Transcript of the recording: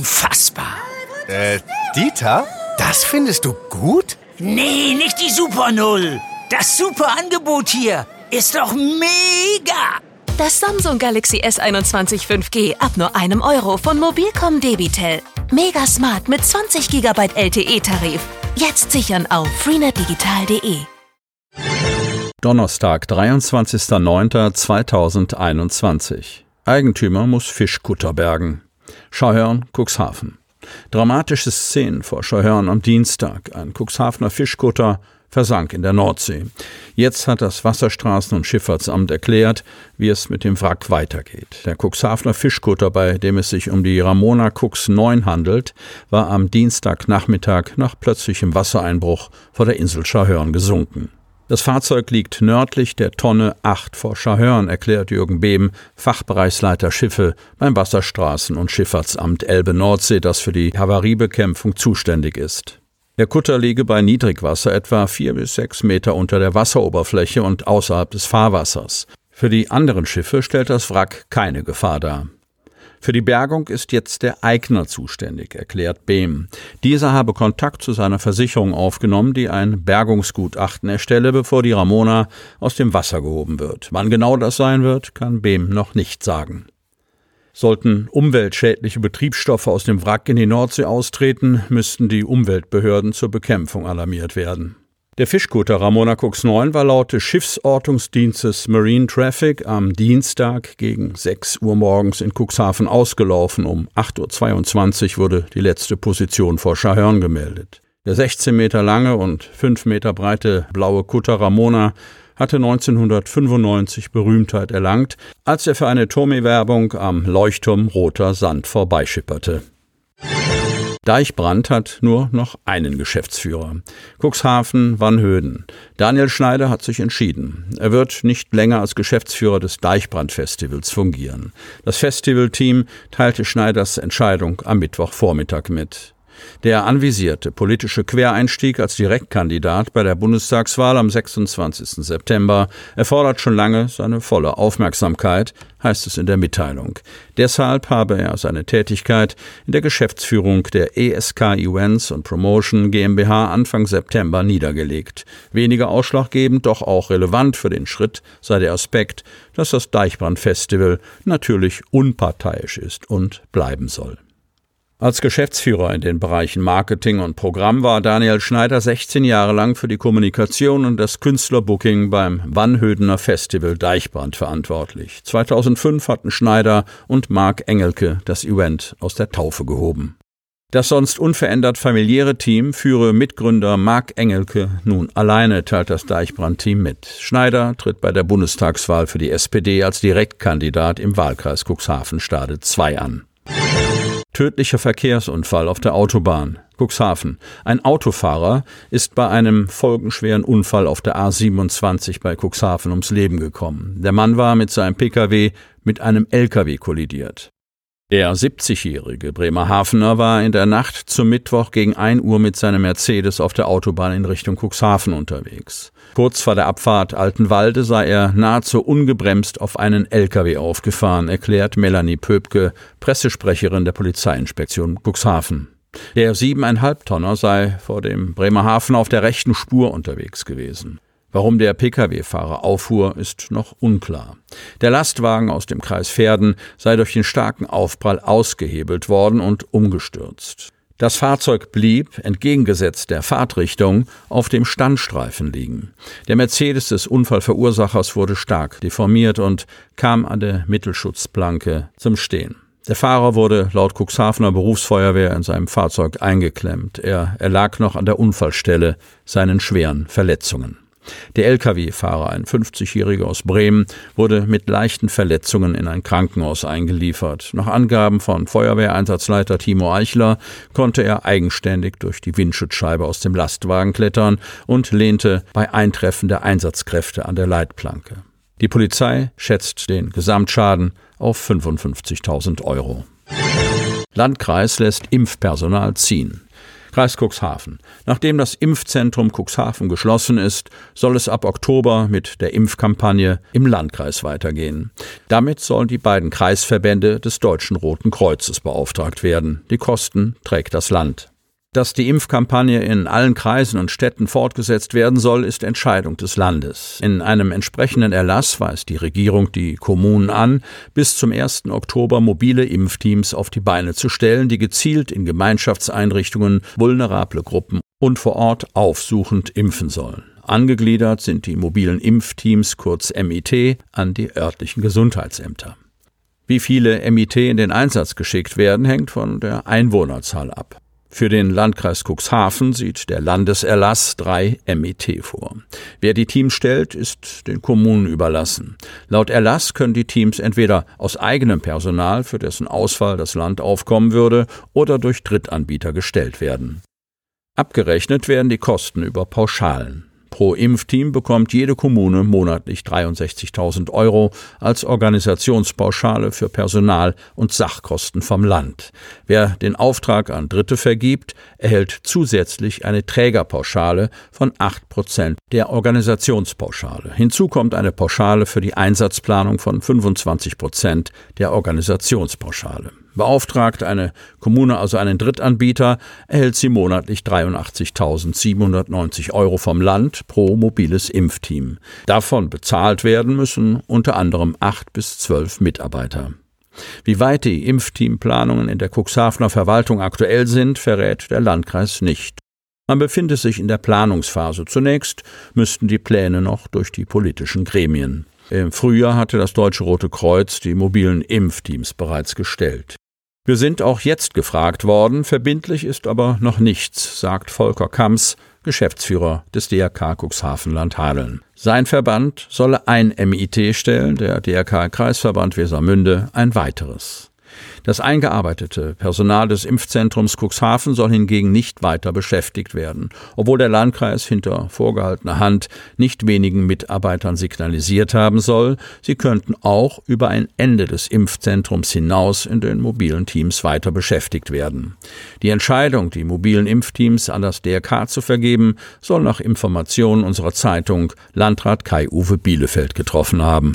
Unfassbar! Äh, Dieter? Das findest du gut? Nee, nicht die Super Null. Das super Angebot hier ist doch mega! Das Samsung Galaxy S21 5G ab nur einem Euro von Mobilcom Debitel. Mega smart mit 20 GB LTE-Tarif. Jetzt sichern auf freenetdigital.de. Donnerstag, 23.09.2021. Eigentümer muss Fischkutter bergen. Schauhörn, Cuxhaven. Dramatische Szenen vor Schauhörn am Dienstag. Ein Cuxhavener Fischkutter versank in der Nordsee. Jetzt hat das Wasserstraßen- und Schifffahrtsamt erklärt, wie es mit dem Wrack weitergeht. Der Cuxhavener Fischkutter, bei dem es sich um die Ramona Cux 9 handelt, war am Dienstagnachmittag nach plötzlichem Wassereinbruch vor der Insel Schahörn gesunken. Das Fahrzeug liegt nördlich der Tonne 8 vor Schahörn, erklärt Jürgen Behm, Fachbereichsleiter Schiffe beim Wasserstraßen- und Schifffahrtsamt Elbe-Nordsee, das für die Havariebekämpfung zuständig ist. Der Kutter liege bei Niedrigwasser etwa vier bis sechs Meter unter der Wasseroberfläche und außerhalb des Fahrwassers. Für die anderen Schiffe stellt das Wrack keine Gefahr dar. Für die Bergung ist jetzt der Eigner zuständig, erklärt Behm. Dieser habe Kontakt zu seiner Versicherung aufgenommen, die ein Bergungsgutachten erstelle, bevor die Ramona aus dem Wasser gehoben wird. Wann genau das sein wird, kann Behm noch nicht sagen. Sollten umweltschädliche Betriebsstoffe aus dem Wrack in die Nordsee austreten, müssten die Umweltbehörden zur Bekämpfung alarmiert werden. Der Fischkutter Ramona Cux 9 war laut des Schiffsortungsdienstes Marine Traffic am Dienstag gegen 6 Uhr morgens in Cuxhaven ausgelaufen. Um 8.22 Uhr wurde die letzte Position vor Schahörn gemeldet. Der 16 Meter lange und 5 Meter breite blaue Kutter Ramona hatte 1995 Berühmtheit erlangt, als er für eine Tomi-Werbung am Leuchtturm Roter Sand vorbeischipperte. Deichbrand hat nur noch einen Geschäftsführer. Cuxhaven Wannhöden. Daniel Schneider hat sich entschieden. Er wird nicht länger als Geschäftsführer des Deichbrand-Festivals fungieren. Das Festivalteam teilte Schneiders Entscheidung am Mittwochvormittag mit. Der anvisierte politische Quereinstieg als Direktkandidat bei der Bundestagswahl am 26. September erfordert schon lange seine volle Aufmerksamkeit, heißt es in der Mitteilung. Deshalb habe er seine Tätigkeit in der Geschäftsführung der ESK Events und Promotion GmbH Anfang September niedergelegt. Weniger ausschlaggebend, doch auch relevant für den Schritt sei der Aspekt, dass das Deichbrand Festival natürlich unparteiisch ist und bleiben soll. Als Geschäftsführer in den Bereichen Marketing und Programm war Daniel Schneider 16 Jahre lang für die Kommunikation und das Künstlerbooking beim Wannhödener Festival Deichbrand verantwortlich. 2005 hatten Schneider und Marc Engelke das Event aus der Taufe gehoben. Das sonst unverändert familiäre Team führe Mitgründer Marc Engelke nun alleine, teilt das Deichbrand-Team mit. Schneider tritt bei der Bundestagswahl für die SPD als Direktkandidat im Wahlkreis Cuxhaven-Stade 2 an. Tödlicher Verkehrsunfall auf der Autobahn. Cuxhaven. Ein Autofahrer ist bei einem folgenschweren Unfall auf der A27 bei Cuxhaven ums Leben gekommen. Der Mann war mit seinem Pkw mit einem Lkw kollidiert. Der 70-jährige Bremerhavener war in der Nacht zum Mittwoch gegen 1 Uhr mit seinem Mercedes auf der Autobahn in Richtung Cuxhaven unterwegs. Kurz vor der Abfahrt Altenwalde sei er nahezu ungebremst auf einen LKW aufgefahren, erklärt Melanie Pöbke, Pressesprecherin der Polizeiinspektion Cuxhaven. Der siebeneinhalb Tonner sei vor dem Bremerhaven auf der rechten Spur unterwegs gewesen. Warum der Pkw-Fahrer auffuhr, ist noch unklar. Der Lastwagen aus dem Kreis Verden sei durch den starken Aufprall ausgehebelt worden und umgestürzt. Das Fahrzeug blieb, entgegengesetzt der Fahrtrichtung, auf dem Standstreifen liegen. Der Mercedes des Unfallverursachers wurde stark deformiert und kam an der Mittelschutzplanke zum Stehen. Der Fahrer wurde laut Cuxhavener Berufsfeuerwehr in seinem Fahrzeug eingeklemmt. Er erlag noch an der Unfallstelle seinen schweren Verletzungen. Der Lkw-Fahrer, ein 50-Jähriger aus Bremen, wurde mit leichten Verletzungen in ein Krankenhaus eingeliefert. Nach Angaben von Feuerwehreinsatzleiter Timo Eichler konnte er eigenständig durch die Windschutzscheibe aus dem Lastwagen klettern und lehnte bei Eintreffen der Einsatzkräfte an der Leitplanke. Die Polizei schätzt den Gesamtschaden auf 55.000 Euro. Landkreis lässt Impfpersonal ziehen. Kreis Cuxhaven. Nachdem das Impfzentrum Cuxhaven geschlossen ist, soll es ab Oktober mit der Impfkampagne im Landkreis weitergehen. Damit sollen die beiden Kreisverbände des Deutschen Roten Kreuzes beauftragt werden. Die Kosten trägt das Land. Dass die Impfkampagne in allen Kreisen und Städten fortgesetzt werden soll, ist Entscheidung des Landes. In einem entsprechenden Erlass weist die Regierung die Kommunen an, bis zum 1. Oktober mobile Impfteams auf die Beine zu stellen, die gezielt in Gemeinschaftseinrichtungen vulnerable Gruppen und vor Ort aufsuchend impfen sollen. Angegliedert sind die mobilen Impfteams kurz MIT an die örtlichen Gesundheitsämter. Wie viele MIT in den Einsatz geschickt werden, hängt von der Einwohnerzahl ab. Für den Landkreis Cuxhaven sieht der Landeserlass drei MIT vor. Wer die Teams stellt, ist den Kommunen überlassen. Laut Erlass können die Teams entweder aus eigenem Personal, für dessen Ausfall das Land aufkommen würde, oder durch Drittanbieter gestellt werden. Abgerechnet werden die Kosten über Pauschalen. Pro Impfteam bekommt jede Kommune monatlich 63.000 Euro als Organisationspauschale für Personal und Sachkosten vom Land. Wer den Auftrag an Dritte vergibt, erhält zusätzlich eine Trägerpauschale von 8 Prozent der Organisationspauschale. Hinzu kommt eine Pauschale für die Einsatzplanung von 25 Prozent der Organisationspauschale. Beauftragt eine Kommune also einen Drittanbieter, erhält sie monatlich 83.790 Euro vom Land pro mobiles Impfteam. Davon bezahlt werden müssen unter anderem acht bis zwölf Mitarbeiter. Wie weit die Impfteamplanungen in der Cuxhavener Verwaltung aktuell sind, verrät der Landkreis nicht. Man befinde sich in der Planungsphase. Zunächst müssten die Pläne noch durch die politischen Gremien. Im Frühjahr hatte das Deutsche Rote Kreuz die mobilen Impfteams bereits gestellt. Wir sind auch jetzt gefragt worden, verbindlich ist aber noch nichts, sagt Volker Kamms, Geschäftsführer des DRK Cuxhaven-Land Hadeln. Sein Verband solle ein MIT stellen, der DRK Kreisverband Wesermünde ein weiteres. Das eingearbeitete Personal des Impfzentrums Cuxhaven soll hingegen nicht weiter beschäftigt werden, obwohl der Landkreis hinter vorgehaltener Hand nicht wenigen Mitarbeitern signalisiert haben soll, sie könnten auch über ein Ende des Impfzentrums hinaus in den mobilen Teams weiter beschäftigt werden. Die Entscheidung, die mobilen Impfteams an das DRK zu vergeben, soll nach Informationen unserer Zeitung Landrat Kai-Uwe Bielefeld getroffen haben.